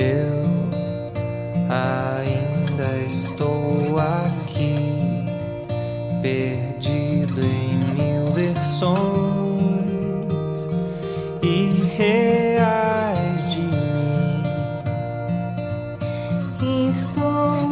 Eu ainda estou aqui, perdido em mil versões e reais de mim. Estou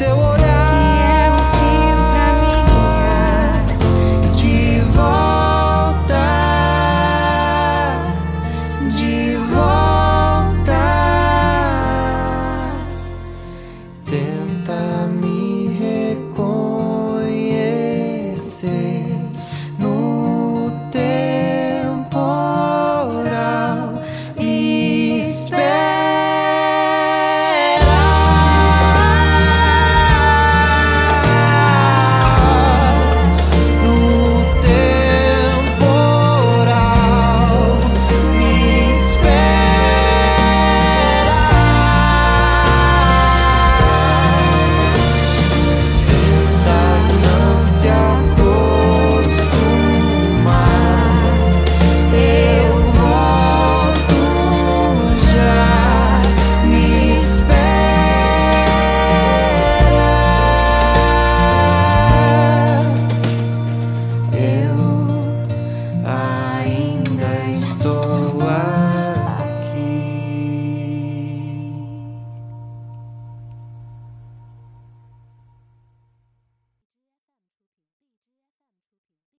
te voy